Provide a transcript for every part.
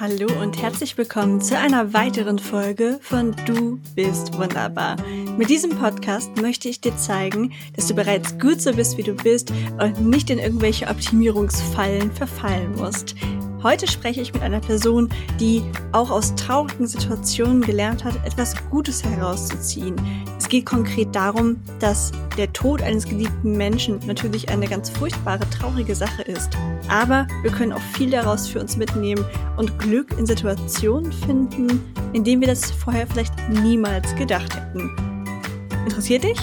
Hallo und herzlich willkommen zu einer weiteren Folge von Du bist wunderbar. Mit diesem Podcast möchte ich dir zeigen, dass du bereits gut so bist, wie du bist und nicht in irgendwelche Optimierungsfallen verfallen musst. Heute spreche ich mit einer Person, die auch aus traurigen Situationen gelernt hat, etwas Gutes herauszuziehen. Es geht konkret darum, dass der Tod eines geliebten Menschen natürlich eine ganz furchtbare, traurige Sache ist. Aber wir können auch viel daraus für uns mitnehmen und Glück in Situationen finden, in denen wir das vorher vielleicht niemals gedacht hätten. Interessiert dich?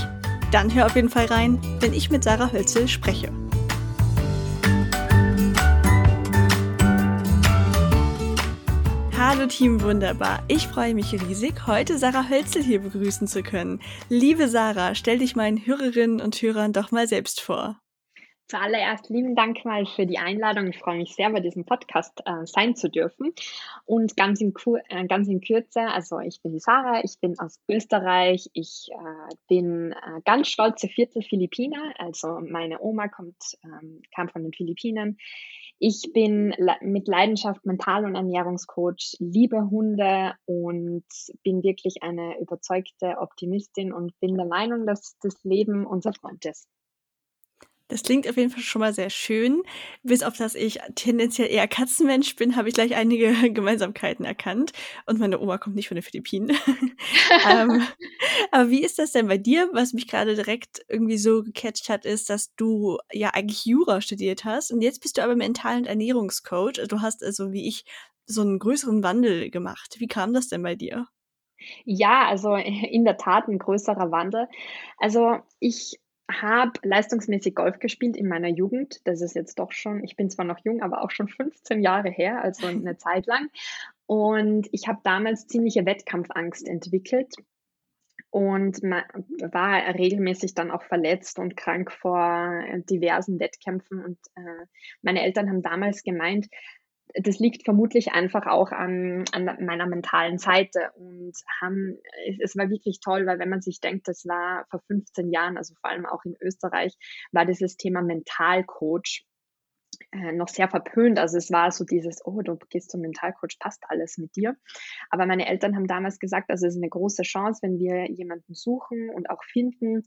Dann hör auf jeden Fall rein, wenn ich mit Sarah Hölzel spreche. Hallo Team Wunderbar. Ich freue mich riesig, heute Sarah Hölzel hier begrüßen zu können. Liebe Sarah, stell dich meinen Hörerinnen und Hörern doch mal selbst vor. Zuallererst lieben Dank mal für die Einladung. Ich freue mich sehr, bei diesem Podcast äh, sein zu dürfen. Und ganz in, äh, ganz in Kürze, also ich bin die Sarah, ich bin aus Österreich, ich äh, bin äh, ganz stolze Viertel Philippiner, also meine Oma kommt, ähm, kam von den Philippinen. Ich bin mit Leidenschaft Mental- und Ernährungscoach, liebe Hunde und bin wirklich eine überzeugte Optimistin und bin der Meinung, dass das Leben unser Freund ist. Das klingt auf jeden Fall schon mal sehr schön. Bis auf dass ich tendenziell eher Katzenmensch bin, habe ich gleich einige Gemeinsamkeiten erkannt. Und meine Oma kommt nicht von den Philippinen. ähm, aber wie ist das denn bei dir? Was mich gerade direkt irgendwie so gecatcht hat, ist, dass du ja eigentlich Jura studiert hast und jetzt bist du aber Mental- und Ernährungscoach. Du hast also wie ich so einen größeren Wandel gemacht. Wie kam das denn bei dir? Ja, also in der Tat ein größerer Wandel. Also ich habe leistungsmäßig Golf gespielt in meiner Jugend. Das ist jetzt doch schon, ich bin zwar noch jung, aber auch schon 15 Jahre her, also eine Zeit lang. Und ich habe damals ziemliche Wettkampfangst entwickelt und war regelmäßig dann auch verletzt und krank vor diversen Wettkämpfen. Und äh, meine Eltern haben damals gemeint, das liegt vermutlich einfach auch an, an meiner mentalen Seite und haben, es war wirklich toll, weil wenn man sich denkt, das war vor 15 Jahren, also vor allem auch in Österreich, war dieses Thema Mentalcoach äh, noch sehr verpönt. Also es war so dieses, oh, du gehst zum Mentalcoach, passt alles mit dir. Aber meine Eltern haben damals gesagt, also es ist eine große Chance, wenn wir jemanden suchen und auch finden,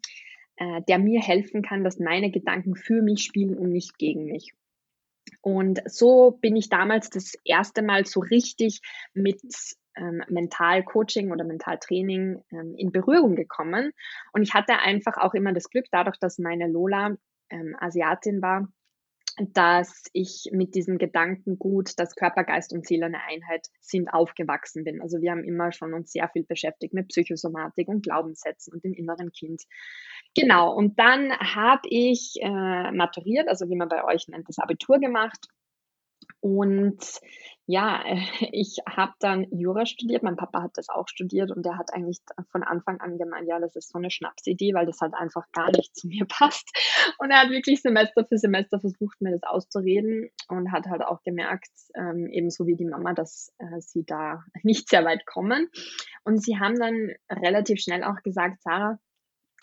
äh, der mir helfen kann, dass meine Gedanken für mich spielen und nicht gegen mich. Und so bin ich damals das erste Mal so richtig mit ähm, Mentalcoaching oder Mentaltraining ähm, in Berührung gekommen. Und ich hatte einfach auch immer das Glück, dadurch, dass meine Lola ähm, Asiatin war, dass ich mit diesem Gedanken gut, dass Körper, Geist und Seele eine Einheit sind, aufgewachsen bin. Also wir haben immer schon uns sehr viel beschäftigt mit Psychosomatik und Glaubenssätzen und dem inneren Kind. Genau, und dann habe ich äh, maturiert, also wie man bei euch nennt, das Abitur gemacht. Und ja, ich habe dann Jura studiert. Mein Papa hat das auch studiert und der hat eigentlich von Anfang an gemeint, ja, das ist so eine Schnapsidee, weil das halt einfach gar nicht zu mir passt. Und er hat wirklich Semester für Semester versucht, mir das auszureden und hat halt auch gemerkt, ähm, ebenso wie die Mama, dass äh, sie da nicht sehr weit kommen. Und sie haben dann relativ schnell auch gesagt, Sarah,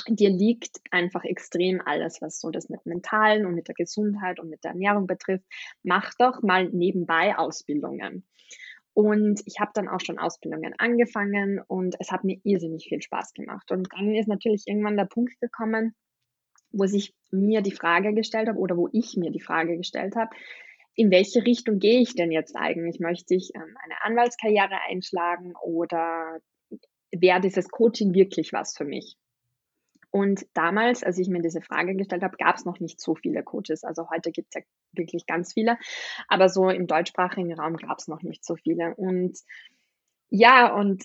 dir liegt einfach extrem alles, was so das mit Mentalen und mit der Gesundheit und mit der Ernährung betrifft. Mach doch mal nebenbei Ausbildungen. Und ich habe dann auch schon Ausbildungen angefangen und es hat mir irrsinnig viel Spaß gemacht. Und dann ist natürlich irgendwann der Punkt gekommen, wo sich mir die Frage gestellt habe oder wo ich mir die Frage gestellt habe, in welche Richtung gehe ich denn jetzt eigentlich? Möchte ich ähm, eine Anwaltskarriere einschlagen oder wäre dieses Coaching wirklich was für mich? Und damals, als ich mir diese Frage gestellt habe, gab es noch nicht so viele Coaches. Also heute gibt es ja wirklich ganz viele, aber so im deutschsprachigen Raum gab es noch nicht so viele. Und ja, und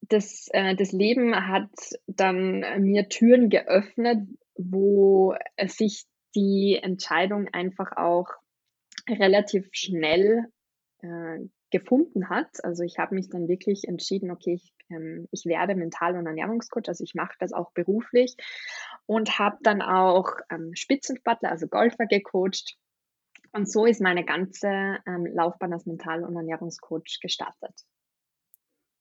das, äh, das Leben hat dann mir Türen geöffnet, wo sich die Entscheidung einfach auch relativ schnell äh, gefunden hat. Also ich habe mich dann wirklich entschieden, okay, ich, ähm, ich werde Mental- und Ernährungscoach, also ich mache das auch beruflich und habe dann auch ähm, Spitzensportler, also Golfer gecoacht. Und so ist meine ganze ähm, Laufbahn als Mental- und Ernährungscoach gestartet.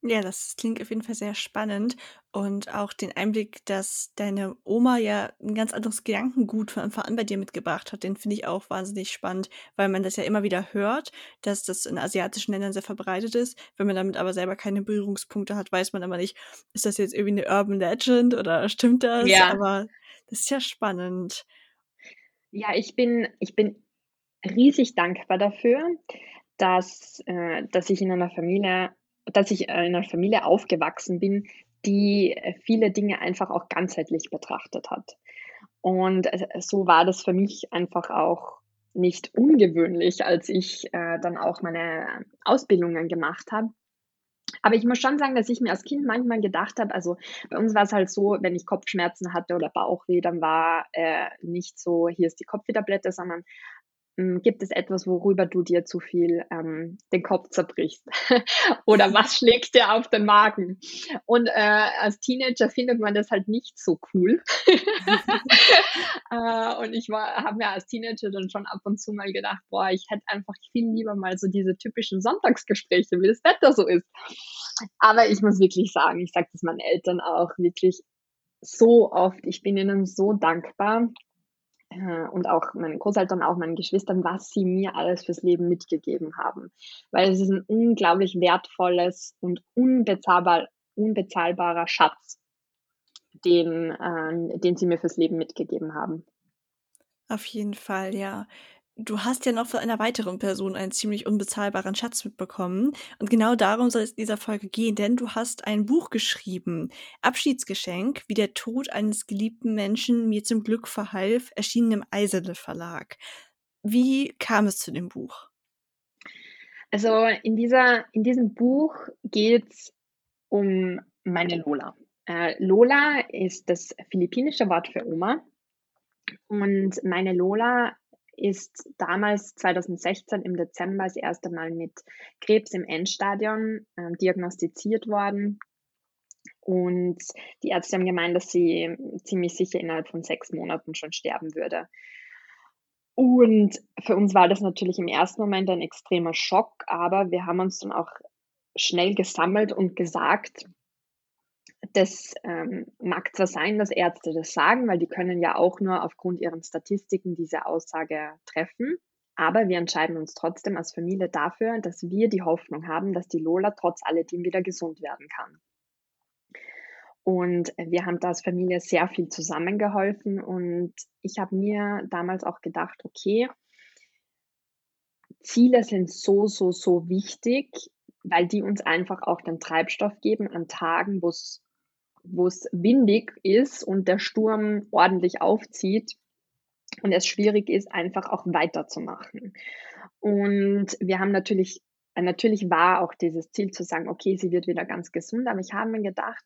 Ja, das klingt auf jeden Fall sehr spannend und auch den Einblick, dass deine Oma ja 'n ganz anderes Gedankengut von Anfang an bei dir mitgebracht hat, den finde ich auch wahnsinnig spannend, weil man das ja immer wieder hört, dass das in asiatischen Ländern sehr verbreitet ist. Wenn man damit aber selber keine Berührungspunkte hat, weiß man aber nicht, ist das jetzt irgendwie 'ne Urban Legend oder stimmt das? Ja. Aber das ist ja spannend. Ja, ich bin ich bin riesig dankbar dafür, dass äh, dass ich in einer Familie dass ich, in einer Familie aufgewachsen bin, die, äh, viele Dinge einfach auch ganzheitlich betrachtet hat. Und, äh, so war das für mich einfach auch nicht ungewöhnlich, als ich, äh, dann auch meine Ausbildungen gemacht habe. Aber ich muss schon sagen, dass ich mir als Kind manchmal gedacht habe also, bei uns war's halt so, wenn ich Kopfschmerzen hatte oder Bauchweh, dann war, äh, nicht so: „Hier ist die Kopfweh-Tablette“, sondern gibt es etwas, worüber du dir zu viel, ähm, den Kopf zerbrichst? Oder was schlägt dir auf den Magen? Und, äh, als Teenager findet man das halt nicht so cool. Äh, und ich war habe mir als Teenager dann schon ab und zu mal gedacht: „Boah, ich hätte einfach viel lieber mal so diese typischen Sonntagsgespräche, wie das Wetter so ist.“ Aber ich muss wirklich sagen, ich sage das meinen Eltern auch wirklich so oft, ich bin ihnen so dankbar, und auch meinen Großeltern, auch meinen Geschwistern, was sie mir alles fürs Leben mitgegeben haben. Weil es ist ein unglaublich wertvolles und unbezahlbar unbezahlbarer Schatz, den äh, den sie mir fürs Leben mitgegeben haben. Auf jeden Fall, ja. Du hast ja noch von einer weiteren Person einen ziemlich unbezahlbaren Schatz mitbekommen. Und genau darum soll es in dieser Folge gehen, denn du hast ein Buch geschrieben. Abschiedsgeschenk, wie der Tod eines geliebten Menschen mir zum Glück verhalf, erschienen im Eisele Verlag. Wie kam es zu dem Buch? Also in dieser in diesem Buch geht's um meine Lola. Äh, Lola ist das philippinische Wort für Oma. Und meine Lola ist damals 2016 im Dezember das erste Mal mit Krebs im Endstadium ähm, diagnostiziert worden. Und die Ärzte haben gemeint, dass sie ziemlich sicher innerhalb von sechs Monaten schon sterben würde. Und für uns war das natürlich im ersten Moment ein extremer Schock, aber wir haben uns dann auch schnell gesammelt und gesagt, das ähm, mag zwar sein, dass Ärzte das sagen, weil die können ja auch nur aufgrund ihren Statistiken diese Aussage treffen. Aber wir entscheiden uns trotzdem als Familie dafür, dass wir die Hoffnung haben, dass die Lola trotz alledem wieder gesund werden kann. Und wir haben da als Familie sehr viel zusammengeholfen und ich habe mir damals auch gedacht, okay, Ziele sind so, so, so wichtig, weil die uns einfach auch den Treibstoff geben an Tagen, wo es wo es windig ist und der Sturm ordentlich aufzieht und es schwierig ist, einfach auch weiterzumachen. Und wir haben natürlich, natürlich war auch dieses Ziel zu sagen, okay, sie wird wieder ganz gesund, aber ich habe mir gedacht,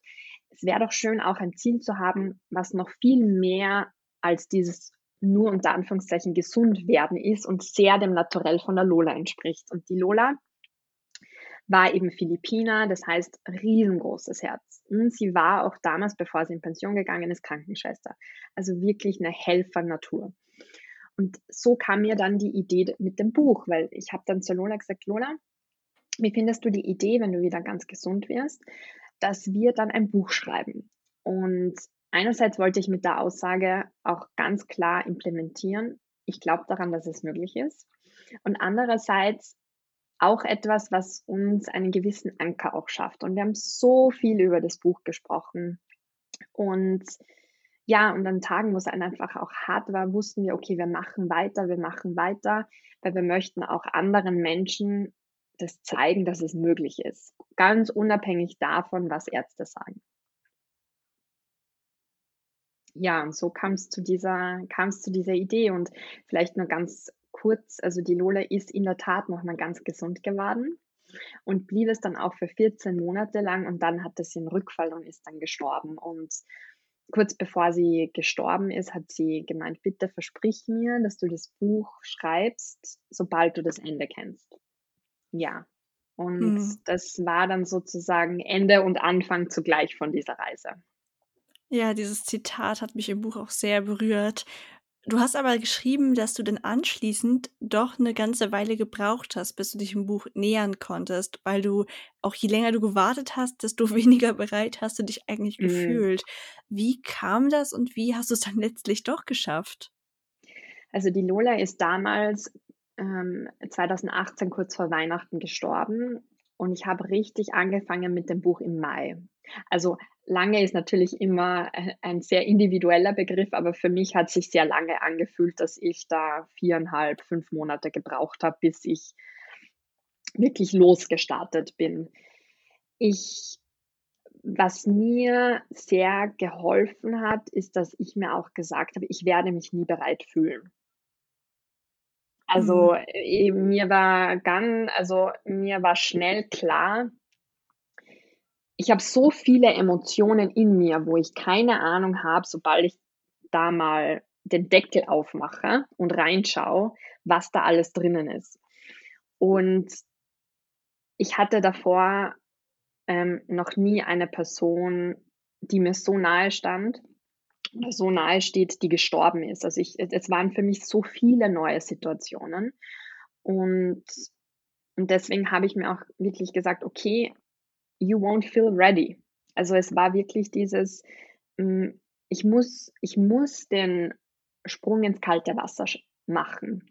es wäre doch schön, auch ein Ziel zu haben, was noch viel mehr als dieses nur unter Anführungszeichen gesund werden ist und sehr dem Naturell von der Lola entspricht. Und die Lola war eben Philippiner, das heißt riesengroßes Herz. Und sie war auch damals, bevor sie in Pension gegangen ist, Krankenschwester. Also wirklich eine Helfernatur. Und so kam mir dann die Idee mit dem Buch, weil ich habe dann zu Lola gesagt, Lola, wie findest du die Idee, wenn du wieder ganz gesund wirst, dass wir dann ein Buch schreiben? Und einerseits wollte ich mit der Aussage auch ganz klar implementieren, ich glaube daran, dass es möglich ist. Und andererseits auch etwas, was uns einen gewissen Anker auch schafft. Und wir haben so viel über das Buch gesprochen. Und ja, und an Tagen, wo es einfach auch hart war, wussten wir, okay, wir machen weiter, wir machen weiter, weil wir möchten auch anderen Menschen das zeigen, dass es möglich ist. Ganz unabhängig davon, was Ärzte sagen. Ja, und so kam es zu dieser, kam es zu dieser Idee und vielleicht nur ganz kurz, also die Lola ist in der Tat noch mal ganz gesund geworden und blieb es dann auch für 14 Monate lang und dann hatte sie einen Rückfall und ist dann gestorben. Und kurz bevor sie gestorben ist, hat sie gemeint, bitte versprich mir, dass du das Buch schreibst, sobald du das Ende kennst. Ja. Und mhm. das war dann sozusagen Ende und Anfang zugleich von dieser Reise. Ja, dieses Zitat hat mich im Buch auch sehr berührt, Du hast aber geschrieben, dass du dann anschließend doch eine ganze Weile gebraucht hast, bis du dich dem Buch nähern konntest, weil du auch je länger du gewartet hast, desto weniger bereit hast du dich eigentlich Mhm. gefühlt. Wie kam das und wie hast du es dann letztlich doch geschafft? Also die Lola ist damals, ähm, 2018 kurz vor Weihnachten gestorben und ich habe richtig angefangen mit dem Buch im Mai. Also lange ist natürlich immer äh, ein sehr individueller Begriff, aber für mich hat sich sehr lange angefühlt, dass ich da viereinhalb, fünf Monate gebraucht habe, bis ich wirklich losgestartet bin. Ich was mir sehr geholfen hat, ist, dass ich mir auch gesagt habe, ich werde mich nie bereit fühlen. Mhm. Also, äh, mir war ganz also, mir war schnell klar ich habe so viele Emotionen in mir, wo ich keine Ahnung habe, sobald ich da mal den Deckel aufmache und reinschaue, was da alles drinnen ist. Und ich hatte davor, ähm, noch nie eine Person, die mir so nahe stand oder so nahe steht, die gestorben ist. Also, ich es waren für mich so viele neue Situationen und und deswegen habe ich mir auch wirklich gesagt: „Okay, you won't feel ready.“ Also, es war wirklich dieses, hm, ich muss ich muss den Sprung ins kalte Wasser machen.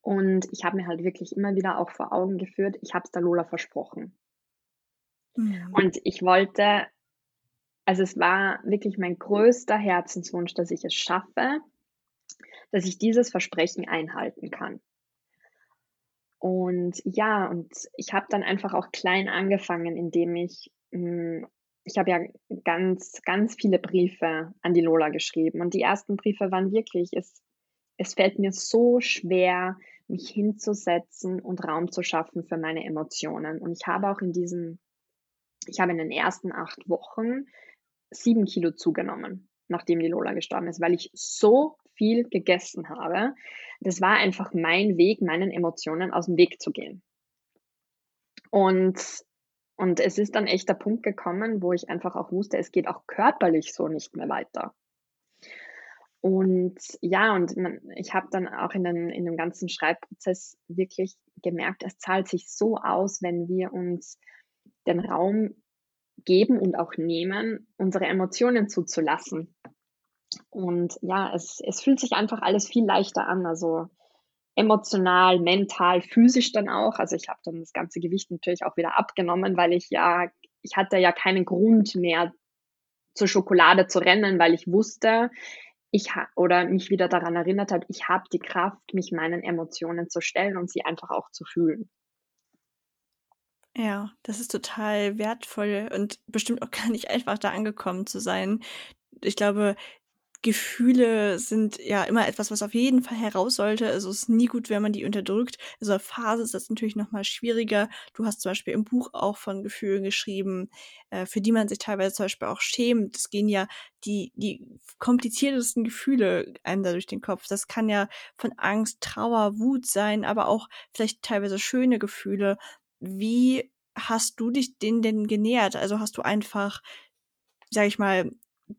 Und ich habe mir halt wirklich immer wieder auch vor Augen geführt, ich habe es der Lola versprochen. Mhm. Und ich wollte also, es war wirklich mein größter Herzenswunsch, dass ich es schaffe, dass ich dieses Versprechen einhalten kann. Und ja, und ich habe dann einfach auch klein angefangen, indem ich hm, ich habe ja ganz, ganz viele Briefe an die Lola geschrieben und die ersten Briefe waren wirklich es es fällt mir so schwer, mich hinzusetzen und Raum zu schaffen für meine Emotionen. Und ich habe auch in diesen ich habe in den ersten 8 Wochen 7 Kilo zugenommen, nachdem die Lola gestorben ist, weil ich so viel gegessen habe. Das war einfach mein Weg, meinen Emotionen aus dem Weg zu gehen. Und und es ist dann echt der Punkt gekommen, wo ich einfach auch wusste, es geht auch körperlich so nicht mehr weiter. Und ja, und man ich habe dann auch in den in dem ganzen Schreibprozess wirklich gemerkt, es zahlt sich so aus, wenn wir uns den Raum geben und auch nehmen, unsere Emotionen zuzulassen. Und ja, es es fühlt sich einfach alles viel leichter an, also emotional, mental, physisch dann auch. Also, ich habe dann das ganze Gewicht natürlich auch wieder abgenommen, weil ich ja ich hatte ja keinen Grund mehr, zur Schokolade zu rennen, weil ich wusste, ich oder mich wieder daran erinnert hat, ich habe die Kraft, mich meinen Emotionen zu stellen und sie einfach auch zu fühlen. Ja, das ist total wertvoll und bestimmt auch gar nicht einfach, da angekommen zu sein. Ich glaube, Gefühle sind ja immer etwas, was auf jeden Fall heraus sollte. Also, es ist nie gut, wenn man die unterdrückt. So 'ner Phase ist das natürlich noch mal schwieriger. Du hast zum Beispiel im Buch auch von Gefühlen geschrieben, äh, für die man sich teilweise zum Beispiel auch schämt. Es gehen ja die die kompliziertesten Gefühle einem da durch den Kopf. Das kann ja von Angst, Trauer, Wut sein, aber auch vielleicht teilweise schöne Gefühle. Wie hast du dich denen denn genähert? Also, hast du einfach, sage ich mal,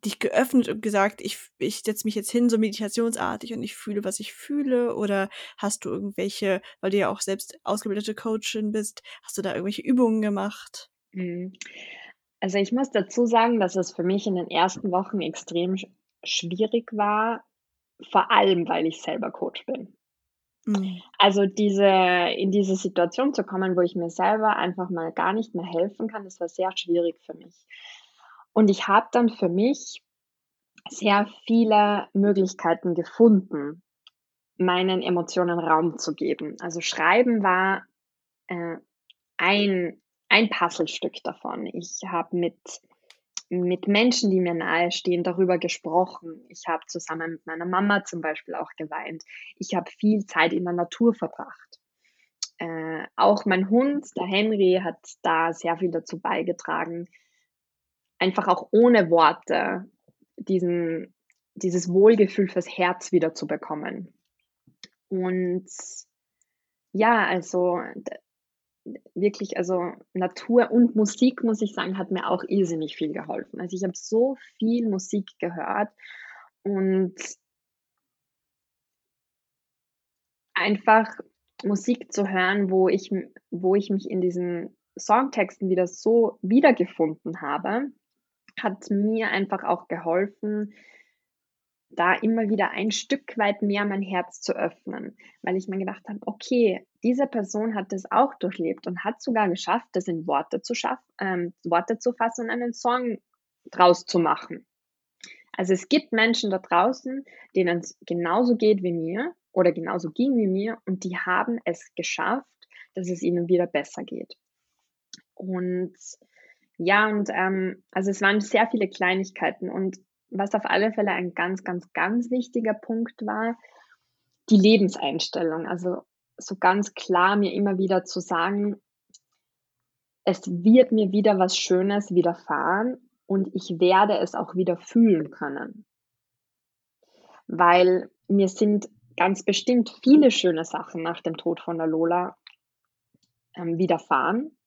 dich geöffnet und gesagt: „Ich ich setze mich jetzt hin, so meditationsartig und ich fühle, was ich fühle?“ Oder hast du irgendwelche weil du ja auch selbst ausgebildete Coachin bist, hast du da irgendwelche Übungen gemacht? Mhm. Also, ich muss dazu sagen, dass es für mich in den ersten Wochen extrem sch schwierig war, vor allem, weil ich selber Coach bin. Mhm. Also, diese in diese Situation zu kommen, wo ich mir selber einfach mal gar nicht mehr helfen kann, das war sehr schwierig für mich. Und ich habe dann für mich sehr viele Möglichkeiten gefunden, meinen Emotionen Raum zu geben. Also, Schreiben war, äh, ein ein Puzzlestück davon. Ich habe mit mit Menschen, die mir nahestehen, darüber gesprochen. Ich habe zusammen mit meiner Mama zum Beispiel auch geweint. Ich habe viel Zeit in der Natur verbracht. Äh, auch mein Hund, der Henry, hat da sehr viel dazu beigetragen, einfach auch ohne Worte diesen dieses Wohlgefühl fürs Herz wieder zu bekommen. Und ja, also wirklich, also Natur und Musik, muss ich sagen, hat mir auch irrsinnig viel geholfen. Also, ich habe so viel Musik gehört und einfach Musik zu hören, wo ich, wo ich mich in diesen Songtexten wieder so wiedergefunden habe, hat mir einfach auch geholfen, da immer wieder ein Stück weit mehr mein Herz zu öffnen, weil ich mir gedacht habe, okay, diese Person hat das auch durchlebt und hat sogar geschafft, das in Worte zu schaffen, ähm, Worte zu fassen und einen Song draus zu machen. Also es gibt Menschen da draußen, denen es genauso geht wie mir oder genauso ging wie mir und die haben es geschafft, dass es ihnen wieder besser geht. Und ja, und ähm, also es waren sehr viele Kleinigkeiten und was auf alle Fälle ein ganz, ganz, ganz wichtiger Punkt war, die Lebenseinstellung. Also so ganz klar mir immer wieder zu sagen, es wird mir wieder was Schönes widerfahren und ich werde es auch wieder fühlen können. Weil mir sind ganz bestimmt viele schöne Sachen nach dem Tod von der Lola ähm, widerfahren,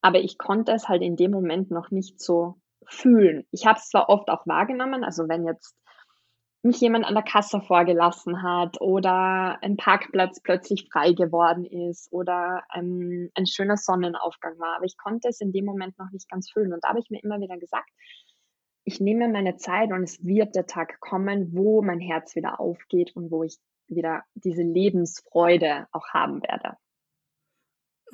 aber ich konnte es halt in dem Moment noch nicht so fühlen. Ich habe es zwar oft auch wahrgenommen, also wenn jetzt mich jemand an der Kasse vorgelassen hat oder ein Parkplatz plötzlich frei geworden ist oder ähm, ein schöner Sonnenaufgang war, aber ich konnte es in dem Moment noch nicht ganz fühlen. Und da habe ich mir immer wieder gesagt, ich nehme meine Zeit und es wird der Tag kommen, wo mein Herz wieder aufgeht und wo ich wieder diese Lebensfreude auch haben werde.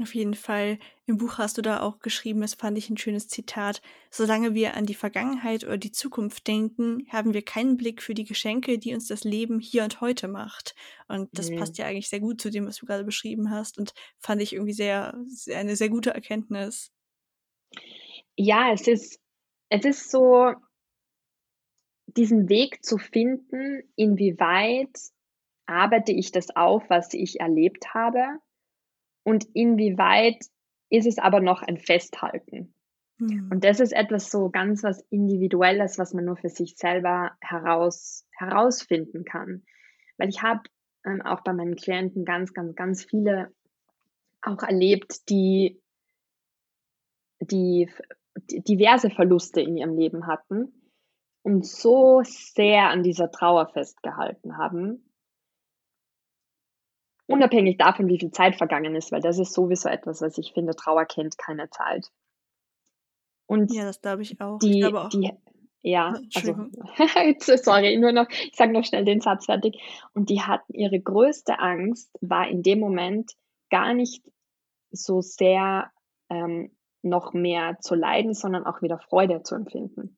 Auf jeden Fall. Im Buch hast du da auch geschrieben, das fand ich ein schönes Zitat. Solange wir an die Vergangenheit oder die Zukunft denken, haben wir keinen Blick für die Geschenke, die uns das Leben hier und heute macht. Und das mhm. passt ja eigentlich sehr gut zu dem, was du gerade beschrieben hast und fand ich irgendwie sehr, sehr eine sehr gute Erkenntnis. Ja, es ist, es ist so, diesen Weg zu finden, inwieweit arbeite ich das auf, was ich erlebt habe und inwieweit ist es aber noch ein Festhalten. Mhm. Und das ist etwas so ganz was Individuelles, was man nur für sich selber heraus, herausfinden kann. Weil ich habe ähm, auch bei meinen Klienten ganz, ganz, ganz viele auch erlebt, die, die diverse Verluste in ihrem Leben hatten und so sehr an dieser Trauer festgehalten haben, Unabhängig davon, wie viel Zeit vergangen ist, weil das ist sowieso etwas, was ich finde, Trauer kennt keine Zeit. Und ja, das glaube ich auch. Die, ich auch. Die, ja, also, sorry, nur noch, ich sage noch schnell den Satz fertig. Und die hatten ihre größte Angst, war in dem Moment gar nicht so sehr ähm, noch mehr zu leiden, sondern auch wieder Freude zu empfinden.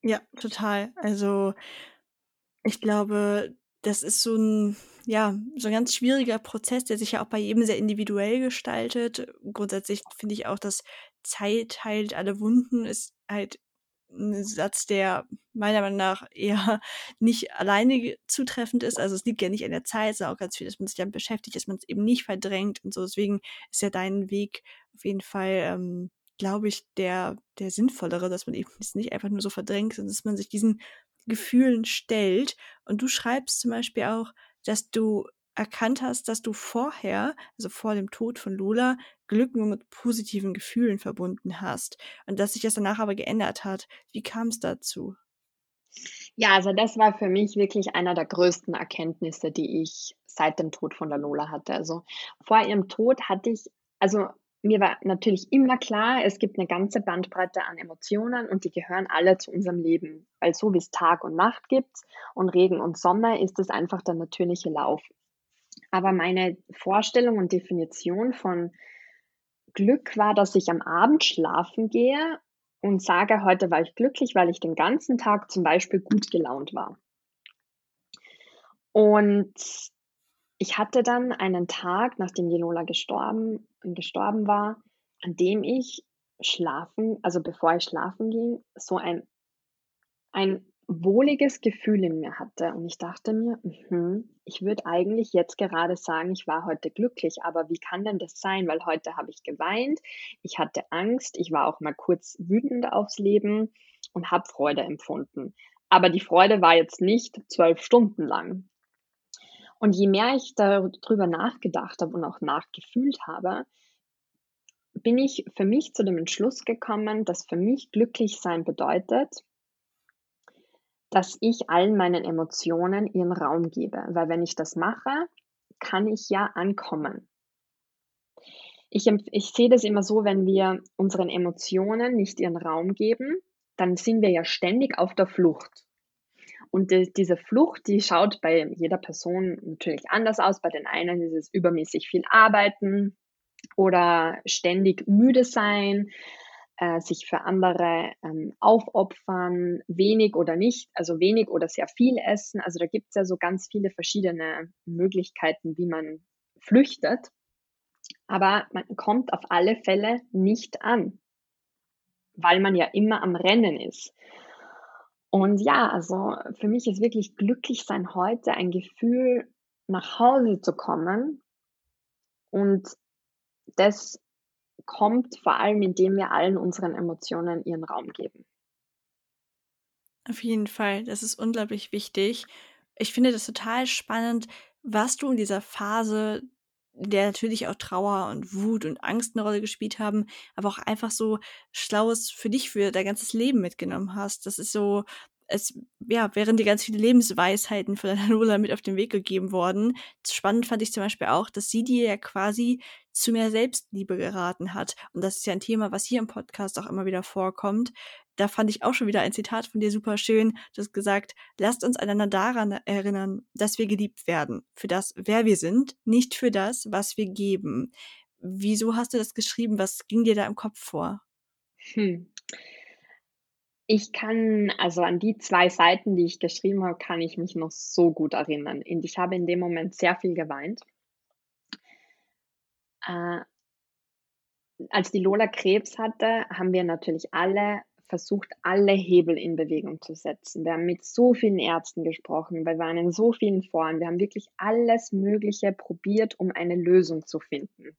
Ja, total. Also ich glaube, das ist so ein, ja, so ein ganz schwieriger Prozess, der sich ja auch bei jedem sehr individuell gestaltet. Grundsätzlich finde ich auch, dass Zeit heilt alle Wunden ist halt ein Satz, der meiner Meinung nach eher nicht alleine zutreffend ist. Also es liegt ja nicht an der Zeit, sondern auch ganz viel, dass man sich damit beschäftigt, dass man es eben nicht verdrängt und so. Deswegen ist ja dein Weg auf jeden Fall, ähm, glaube ich, der, der sinnvollere, dass man eben nicht einfach nur so verdrängt, sondern dass man sich diesen Gefühlen stellt. Und du schreibst zum Beispiel auch, dass du erkannt hast, dass du vorher, also vor dem Tod von Lola, Glück nur mit positiven Gefühlen verbunden hast und dass sich das danach aber geändert hat. Wie kam es dazu? Ja, also das war für mich wirklich einer der größten Erkenntnisse, die ich seit dem Tod von der Lola hatte. Also vor ihrem Tod hatte ich, also mir war natürlich immer klar, es gibt eine ganze Bandbreite an Emotionen und die gehören alle zu unserem Leben. Weil so wie es Tag und Nacht gibt und Regen und Sommer, ist es einfach der natürliche Lauf. Aber meine Vorstellung und Definition von Glück war, dass ich am Abend schlafen gehe und sage, heute war ich glücklich, weil ich den ganzen Tag zum Beispiel gut gelaunt war. Und ich hatte dann einen Tag, nachdem die Lola gestorben, gestorben war, an dem ich schlafen, also bevor ich schlafen ging, so ein, ein wohliges Gefühl in mir hatte. Und ich dachte mir, mh, ich würde eigentlich jetzt gerade sagen, ich war heute glücklich, aber wie kann denn das sein? Weil heute habe ich geweint, ich hatte Angst, ich war auch mal kurz wütend aufs Leben und habe Freude empfunden. Aber die Freude war jetzt nicht zwölf Stunden lang. Und je mehr ich darüber nachgedacht habe und auch nachgefühlt habe, bin ich für mich zu dem Entschluss gekommen, dass für mich glücklich sein bedeutet, dass ich allen meinen Emotionen ihren Raum gebe. Weil wenn ich das mache, kann ich ja ankommen. Ich, ich sehe das immer so, wenn wir unseren Emotionen nicht ihren Raum geben, dann sind wir ja ständig auf der Flucht. Und die, diese Flucht, die schaut bei jeder Person natürlich anders aus. Bei den einen ist es übermäßig viel Arbeiten oder ständig müde sein, äh, sich für andere ähm, aufopfern, wenig oder nicht, also wenig oder sehr viel essen. Also da gibt es ja so ganz viele verschiedene Möglichkeiten, wie man flüchtet. Aber man kommt auf alle Fälle nicht an, weil man ja immer am Rennen ist. Und ja, also für mich ist wirklich glücklich sein heute ein Gefühl, nach Hause zu kommen. Und das kommt vor allem, indem wir allen unseren Emotionen ihren Raum geben. Auf jeden Fall, das ist unglaublich wichtig. Ich finde das total spannend, was du in dieser Phase, der natürlich auch Trauer und Wut und Angst eine Rolle gespielt haben, aber auch einfach so Schlaues für dich, für dein ganzes Leben mitgenommen hast. Das ist so, es ja, wären dir ganz viele Lebensweisheiten von der Lola mit auf den Weg gegeben worden. Spannend fand ich zum Beispiel auch, dass sie dir ja quasi zu mehr Selbstliebe geraten hat. Und das ist ja ein Thema, was hier im Podcast auch immer wieder vorkommt. Da fand ich auch schon wieder ein Zitat von dir super schön. Du hast gesagt, lasst uns einander daran erinnern, dass wir geliebt werden. Für das, wer wir sind, nicht für das, was wir geben. Wieso hast du das geschrieben? Was ging dir da im Kopf vor? Hm. Ich kann, also an die zwei Seiten, die ich geschrieben habe, kann ich mich noch so gut erinnern. Und ich habe in dem Moment sehr viel geweint. Äh, als die Lola Krebs hatte, haben wir natürlich alle versucht, alle Hebel in Bewegung zu setzen. Wir haben mit so vielen Ärzten gesprochen, wir waren in so vielen Foren, wir haben wirklich alles Mögliche probiert, um eine Lösung zu finden.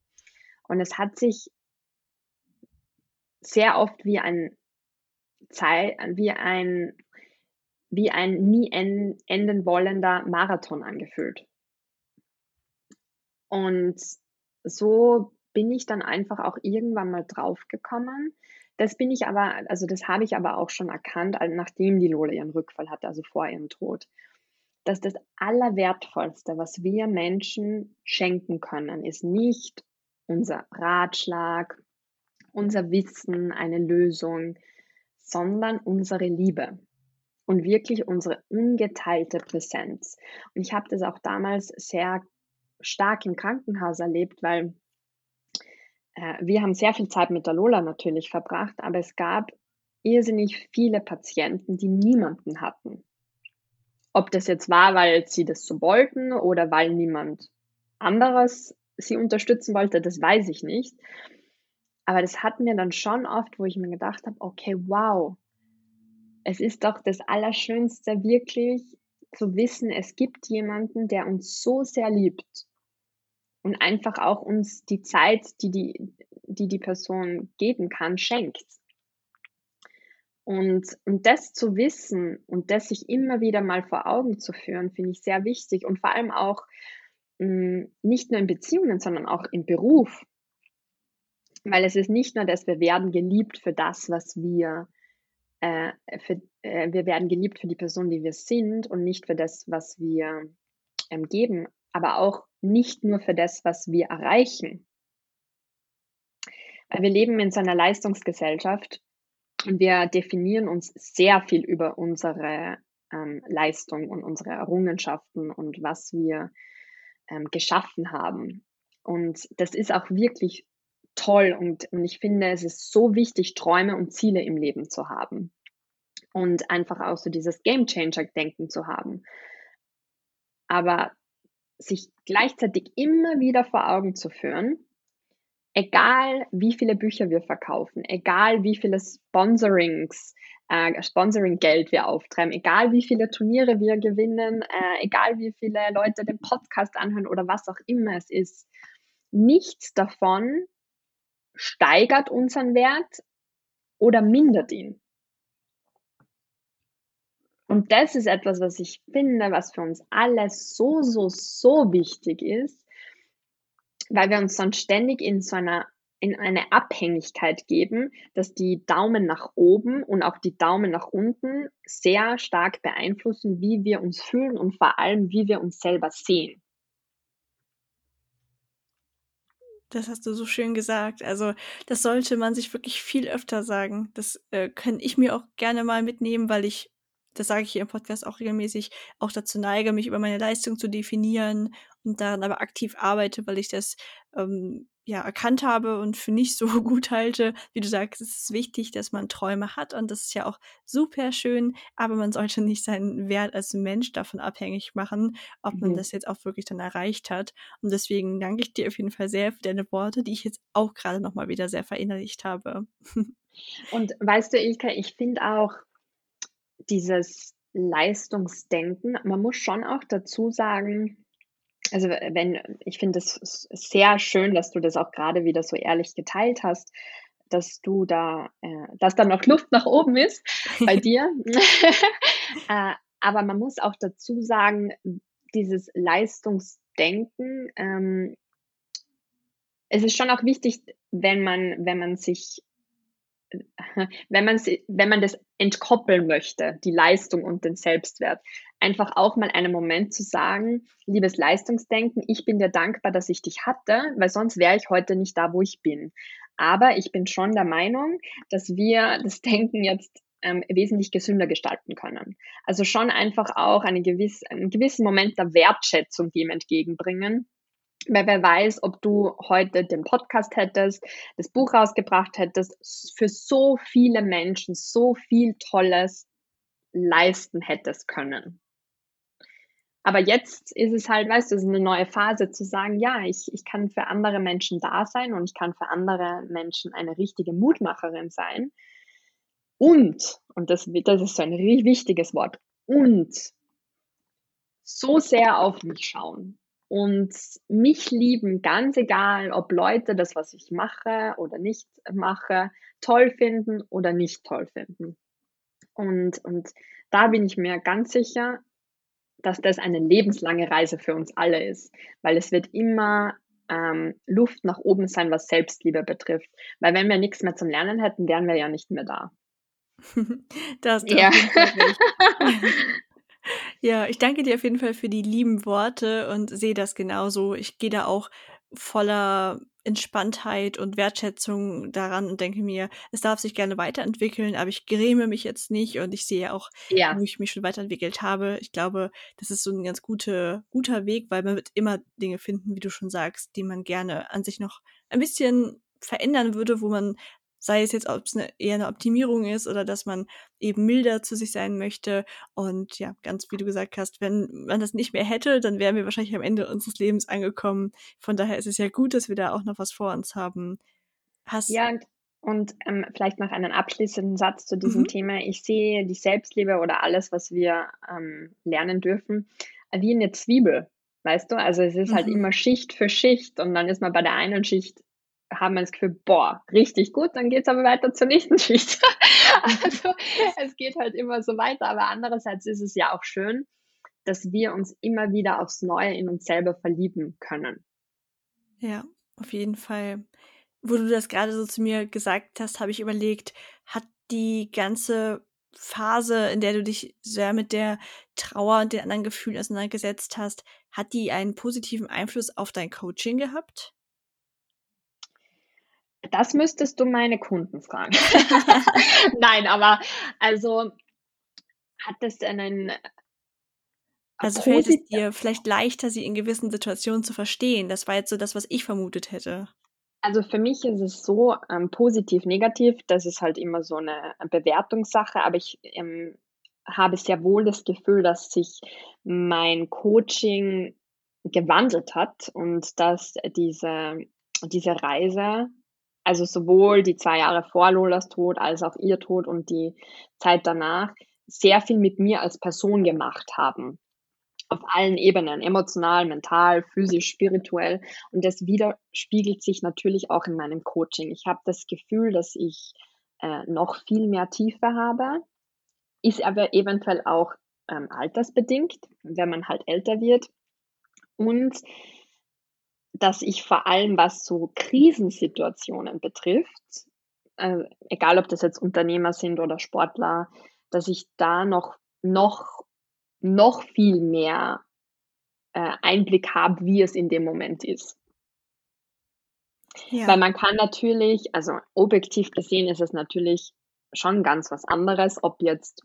Und es hat sich sehr oft wie ein wie ein, wie ein nie enden wollender Marathon angefühlt. Und so bin ich dann einfach auch irgendwann mal draufgekommen. Das bin ich aber, also das habe ich aber auch schon erkannt, nachdem die Lola ihren Rückfall hatte, also vor ihrem Tod, dass das Allerwertvollste, was wir Menschen schenken können, ist nicht unser Ratschlag, unser Wissen, eine Lösung, sondern unsere Liebe und wirklich unsere ungeteilte Präsenz. Und ich habe das auch damals sehr stark im Krankenhaus erlebt, weil äh, wir haben sehr viel Zeit mit der Lola natürlich verbracht, aber es gab irrsinnig viele Patienten, die niemanden hatten. Ob das jetzt war, weil sie das so wollten oder weil niemand anderes sie unterstützen wollte, das weiß ich nicht. Aber das hatten mir dann schon oft, wo ich mir gedacht habe, okay, wow, es ist doch das Allerschönste, wirklich zu wissen, es gibt jemanden, der uns so sehr liebt und einfach auch uns die Zeit, die die, die, die Person geben kann, schenkt. Und, und das zu wissen und das sich immer wieder mal vor Augen zu führen, finde ich sehr wichtig und vor allem auch mh, hm, nicht nur in Beziehungen, sondern auch im Beruf. Weil es ist nicht nur, dass wir werden geliebt für das, was wir, äh, für, äh, wir werden geliebt für die Person, die wir sind und nicht für das, was wir ähm, geben, aber auch nicht nur für das, was wir erreichen. Weil wir leben in so einer Leistungsgesellschaft und wir definieren uns sehr viel über unsere ähm, Leistung und unsere Errungenschaften und was wir ähm, geschaffen haben. Und das ist auch wirklich toll und, und ich finde, es ist so wichtig, Träume und Ziele im Leben zu haben und einfach auch so dieses Game Changer Denken zu haben. Aber sich gleichzeitig immer wieder vor Augen zu führen, egal wie viele Bücher wir verkaufen, egal wie viele Sponsorings, äh, Sponsoring-Geld wir auftreiben, egal wie viele Turniere wir gewinnen, äh, egal wie viele Leute den Podcast anhören oder was auch immer es ist, nichts davon steigert unseren Wert oder mindert ihn. Und das ist etwas, was ich finde, was für uns alle so, so, so wichtig ist, weil wir uns sonst ständig in so einer in eine Abhängigkeit geben, dass die Daumen nach oben und auch die Daumen nach unten sehr stark beeinflussen, wie wir uns fühlen und vor allem, wie wir uns selber sehen. Das hast du so schön gesagt. Also, das sollte man sich wirklich viel öfter sagen. Das äh, kann ich mir auch gerne mal mitnehmen, weil ich, das sage ich hier im Podcast auch regelmäßig, auch dazu neige, mich über meine Leistung zu definieren und daran aber aktiv arbeite, weil ich das ähm, ja erkannt habe und für nicht so gut halte. Wie du sagst, es ist wichtig, dass man Träume hat und das ist ja auch super schön, aber man sollte nicht seinen Wert als Mensch davon abhängig machen, ob mhm. man das jetzt auch wirklich dann erreicht hat. Und deswegen danke ich dir auf jeden Fall sehr für deine Worte, die ich jetzt auch gerade nochmal wieder sehr verinnerlicht habe. und weißt du, Ilka, ich finde auch dieses Leistungsdenken, man muss schon auch dazu sagen, also wenn, ich finde es sehr schön, dass du das auch gerade wieder so ehrlich geteilt hast, dass du da, äh, dass da noch Luft nach oben ist bei dir. äh, aber man muss auch dazu sagen, dieses Leistungsdenken, ähm, es ist schon auch wichtig, wenn man, wenn man sich wenn man, wenn man das entkoppeln möchte, die Leistung und den Selbstwert, einfach auch mal einen Moment zu sagen, liebes Leistungsdenken, ich bin dir dankbar, dass ich dich hatte, weil sonst wäre ich heute nicht da, wo ich bin. Aber ich bin schon der Meinung, dass wir das Denken jetzt ähm, wesentlich gesünder gestalten können. Also schon einfach auch eine gewisse, einen gewissen Moment der Wertschätzung dem entgegenbringen weil wer weiß, ob du heute den Podcast hättest, das Buch rausgebracht hättest, für so viele Menschen so viel Tolles leisten hättest können. Aber jetzt ist es halt, weißt du, es ist eine neue Phase zu sagen, ja, ich, ich kann für andere Menschen da sein und ich kann für andere Menschen eine richtige Mutmacherin sein. Und, und das, das ist so ein wichtiges Wort, und so sehr auf mich schauen und mich lieben, ganz egal, ob Leute das, was ich mache oder nicht mache, toll finden oder nicht toll finden. Und, und da bin ich mir ganz sicher, dass das eine lebenslange Reise für uns alle ist, weil es wird immer ähm, Luft nach oben sein, was Selbstliebe betrifft. Weil wenn wir nichts mehr zum Lernen hätten, wären wir ja nicht mehr da. das ist ja. Ja, ich danke dir auf jeden Fall für die lieben Worte und sehe das genauso. Ich gehe da auch voller Entspanntheit und Wertschätzung daran und denke mir, es darf sich gerne weiterentwickeln, aber ich gräme mich jetzt nicht und ich sehe auch, ja. wo ich mich schon weiterentwickelt habe. Ich glaube, das ist so ein ganz gute, guter Weg, weil man wird immer Dinge finden, wie du schon sagst, die man gerne an sich noch ein bisschen verändern würde, wo man sei es jetzt, ob es eine, eher eine Optimierung ist oder dass man eben milder zu sich sein möchte. Und ja, ganz wie du gesagt hast, wenn man das nicht mehr hätte, dann wären wir wahrscheinlich am Ende unseres Lebens angekommen. Von daher ist es ja gut, dass wir da auch noch was vor uns haben. Hast ja, und ähm, vielleicht noch einen abschließenden Satz zu diesem mhm. Thema. Ich sehe die Selbstliebe oder alles, was wir ähm, lernen dürfen, wie eine Zwiebel. Weißt du, also es ist halt mhm. halt immer Schicht für Schicht und dann ist man bei der einen Schicht haben wir das Gefühl, boah, richtig gut, dann geht es aber weiter zur nächsten Schicht. also es geht halt immer so weiter, aber andererseits ist es ja auch schön, dass wir uns immer wieder aufs Neue in uns selber verlieben können. Ja, auf jeden Fall. Wo du das gerade so zu mir gesagt hast, habe ich überlegt, hat die ganze Phase, in der du dich sehr mit der Trauer und den anderen Gefühlen auseinandergesetzt hast, hat die einen positiven Einfluss auf dein Coaching gehabt? Das müsstest du meine Kunden fragen. Nein, aber also hat das einen also fällt es dir vielleicht leichter, sie in gewissen Situationen zu verstehen? Das war jetzt so das, was ich vermutet hätte. Also für mich ist es so ähm, positiv, negativ. Das ist halt immer so eine Bewertungssache. Aber ich ähm, habe sehr wohl das Gefühl, dass sich mein Coaching gewandelt hat und dass diese, diese Reise also sowohl die zwei Jahre vor Lolas Tod als auch ihr Tod und die Zeit danach sehr viel mit mir als Person gemacht haben. Auf allen Ebenen, emotional, mental, physisch, spirituell. Und das widerspiegelt sich natürlich auch in meinem Coaching. Ich habe das Gefühl, dass ich äh, noch viel mehr Tiefe habe, ist aber eventuell auch ähm, altersbedingt, wenn man halt älter wird. Und dass ich vor allem, was so Krisensituationen betrifft, äh, egal ob das jetzt Unternehmer sind oder Sportler, dass ich da noch, noch, noch viel mehr äh, Einblick habe, wie es in dem Moment ist. Ja. Weil man kann natürlich, also objektiv gesehen ist es natürlich schon ganz was anderes, ob jetzt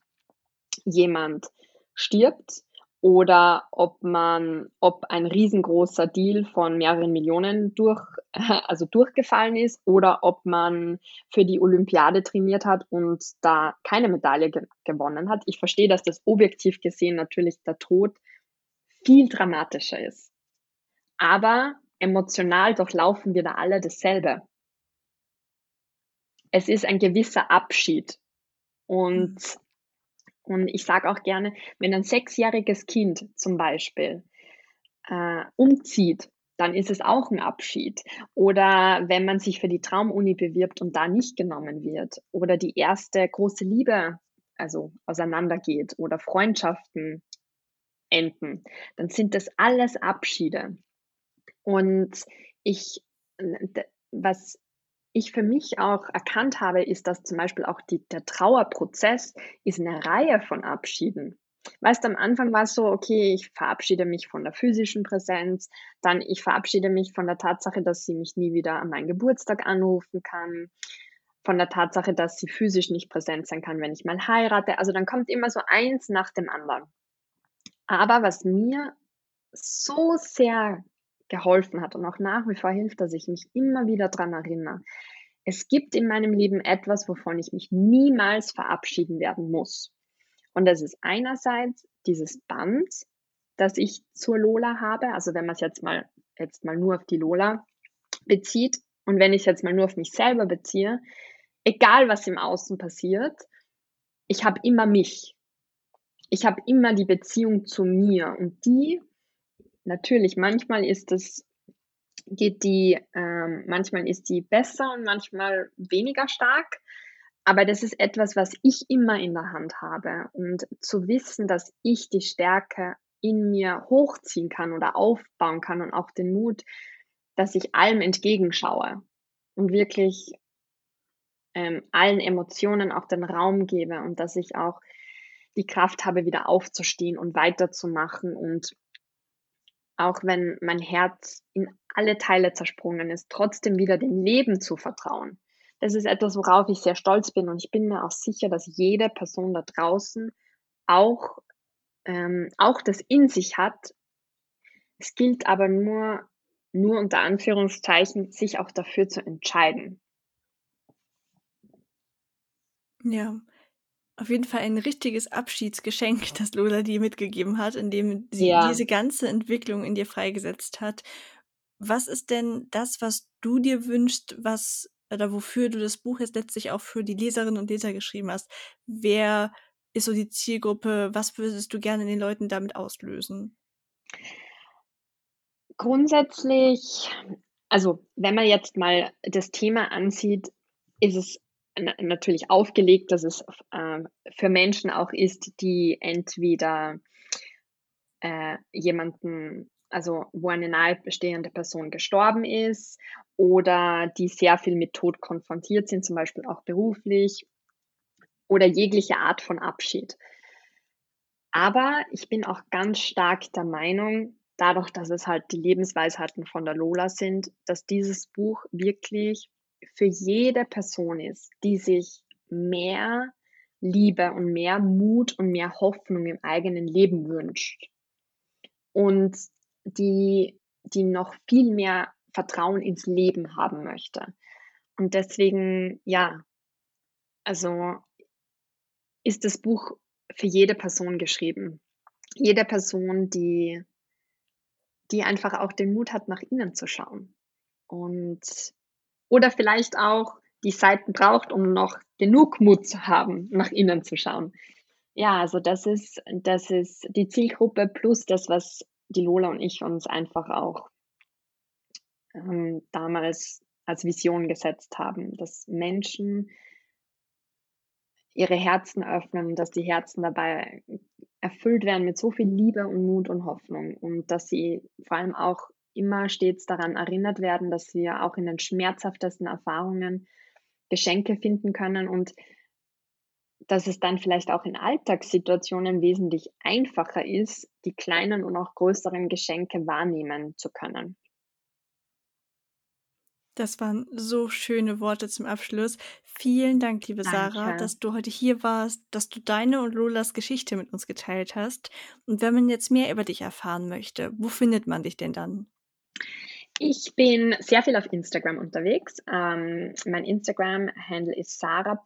jemand stirbt oder ob man, ob ein riesengroßer Deal von mehreren Millionen durch, also durchgefallen ist oder ob man für die Olympiade trainiert hat und da keine Medaille ge gewonnen hat. Ich verstehe, dass das objektiv gesehen natürlich der Tod viel dramatischer ist. Aber emotional durchlaufen wir da alle dasselbe. Es ist ein gewisser Abschied und mhm. Und ich sage auch gerne, wenn ein sechsjähriges Kind zum Beispiel äh, umzieht, dann ist es auch ein Abschied. Oder wenn man sich für die Traumuni bewirbt und da nicht genommen wird. Oder die erste große Liebe, also auseinandergeht oder Freundschaften enden, dann sind das alles Abschiede. Und ich, was ich für mich auch erkannt habe, ist, dass zum Beispiel auch die, der Trauerprozess ist eine Reihe von Abschieden. Weißt, am Anfang war es so, okay, ich verabschiede mich von der physischen Präsenz, dann ich verabschiede mich von der Tatsache, dass sie mich nie wieder an meinen Geburtstag anrufen kann, von der Tatsache, dass sie physisch nicht präsent sein kann, wenn ich mal heirate. Also dann kommt immer so eins nach dem anderen. Aber was mir so sehr geholfen hat und auch nach wie vor hilft, dass ich mich immer wieder daran erinnere. Es gibt in meinem Leben etwas, wovon ich mich niemals verabschieden werden muss. Und das ist einerseits dieses Band, das ich zur Lola habe. Also wenn man es jetzt mal, jetzt mal nur auf die Lola bezieht und wenn ich es jetzt mal nur auf mich selber beziehe, egal was im Außen passiert, ich habe immer mich. Ich habe immer die Beziehung zu mir und die natürlich, manchmal ist es, geht die, ähm, manchmal ist die besser und manchmal weniger stark. Aber das ist etwas, was ich immer in der Hand habe. Und zu wissen, dass ich die Stärke in mir hochziehen kann oder aufbauen kann und auch den Mut, dass ich allem entgegenschaue und wirklich ähm, allen Emotionen auch den Raum gebe und dass ich auch die Kraft habe, wieder aufzustehen und weiterzumachen und auch wenn mein Herz in alle Teile zersprungen ist, trotzdem wieder dem Leben zu vertrauen. Das ist etwas, worauf ich sehr stolz bin und ich bin mir auch sicher, dass jede Person da draußen auch, ähm, auch das in sich hat. Es gilt aber nur, nur unter Anführungszeichen, sich auch dafür zu entscheiden. Ja, auf jeden Fall ein richtiges Abschiedsgeschenk, das Lola dir mitgegeben hat, indem sie ja. diese ganze Entwicklung in dir freigesetzt hat. Was ist denn das, was du dir wünschst, was oder wofür du das Buch jetzt letztlich auch für die Leserinnen und Leser geschrieben hast? Wer ist so die Zielgruppe? Was würdest du gerne den Leuten damit auslösen? Grundsätzlich, also wenn man jetzt mal das Thema ansieht, ist es natürlich aufgelegt, dass es äh, für Menschen auch ist, die entweder äh, jemanden, also wo eine nahebestehende Person gestorben ist oder die sehr viel mit Tod konfrontiert sind, zum Beispiel auch beruflich oder jegliche Art von Abschied. Aber ich bin auch ganz stark der Meinung, dadurch, dass es halt die Lebensweisheiten von der Lola sind, dass dieses Buch wirklich für jede Person ist, die sich mehr Liebe und mehr Mut und mehr Hoffnung im eigenen Leben wünscht und die, die noch viel mehr Vertrauen ins Leben haben möchte. Und deswegen, ja, also ist das Buch für jede Person geschrieben. Jede Person, die, die einfach auch den Mut hat, nach innen zu schauen. Und oder vielleicht auch die Seiten braucht, um noch genug Mut zu haben, nach innen zu schauen. Ja, also das ist, das ist die Zielgruppe plus das, was die Lola und ich uns einfach auch ähm, damals als Vision gesetzt haben, dass Menschen ihre Herzen öffnen, dass die Herzen dabei erfüllt werden mit so viel Liebe und Mut und Hoffnung und dass sie vor allem auch immer stets daran erinnert werden, dass wir auch in den schmerzhaftesten Erfahrungen Geschenke finden können und dass es dann vielleicht auch in Alltagssituationen wesentlich einfacher ist, die kleinen und auch größeren Geschenke wahrnehmen zu können. Das waren so schöne Worte zum Abschluss. Vielen Dank, liebe Danke. Sarah, dass du heute hier warst, dass du deine und Lolas Geschichte mit uns geteilt hast. Und wenn man jetzt mehr über dich erfahren möchte, wo findet man dich denn dann? Ich bin sehr viel auf Instagram unterwegs. Ähm, mein Instagram-Handle ist sarah.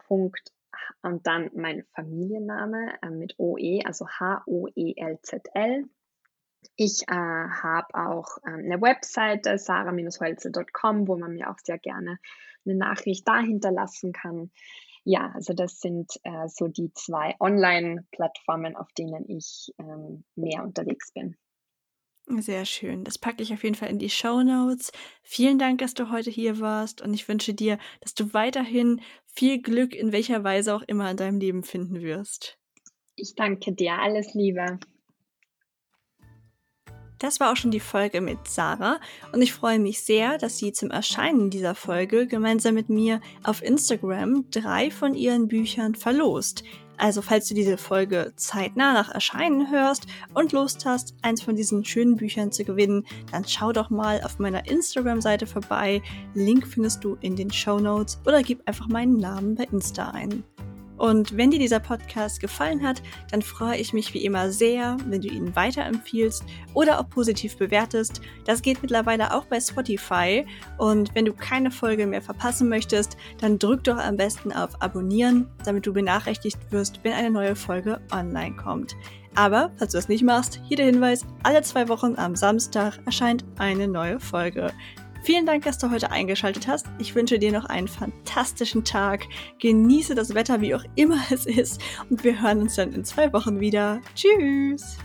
und dann mein Familienname äh, mit OE, also H-O-E-L-Z-L. Ich äh, habe auch ähm, eine Webseite, sarah-holze.com, wo man mir auch sehr gerne eine Nachricht da hinterlassen kann. Ja, also das sind äh, so die zwei Online-Plattformen, auf denen ich ähm, mehr unterwegs bin. Sehr schön. Das packe ich auf jeden Fall in die Show Notes. Vielen Dank, dass du heute hier warst und ich wünsche dir, dass du weiterhin viel Glück in welcher Weise auch immer in deinem Leben finden wirst. Ich danke dir. Alles Liebe. Das war auch schon die Folge mit Sarah und ich freue mich sehr, dass sie zum Erscheinen dieser Folge gemeinsam mit mir auf Instagram drei von ihren Büchern verlost. Also falls du diese Folge zeitnah nach Erscheinen hörst und Lust hast, eins von diesen schönen Büchern zu gewinnen, dann schau doch mal auf meiner Instagram-Seite vorbei. Link findest du in den Show Notes oder gib einfach meinen Namen bei Insta ein. Und wenn dir dieser Podcast gefallen hat, dann freue ich mich wie immer sehr, wenn du ihn weiterempfiehlst oder auch positiv bewertest. Das geht mittlerweile auch bei Spotify. Und wenn du keine Folge mehr verpassen möchtest, dann drück doch am besten auf Abonnieren, damit du benachrichtigt wirst, wenn eine neue Folge online kommt. Aber falls du es nicht machst, hier der Hinweis, alle zwei Wochen am Samstag erscheint eine neue Folge. Vielen Dank, dass du heute eingeschaltet hast. Ich wünsche dir noch einen fantastischen Tag. Genieße das Wetter, wie auch immer es ist. Und wir hören uns dann in zwei Wochen wieder. Tschüss!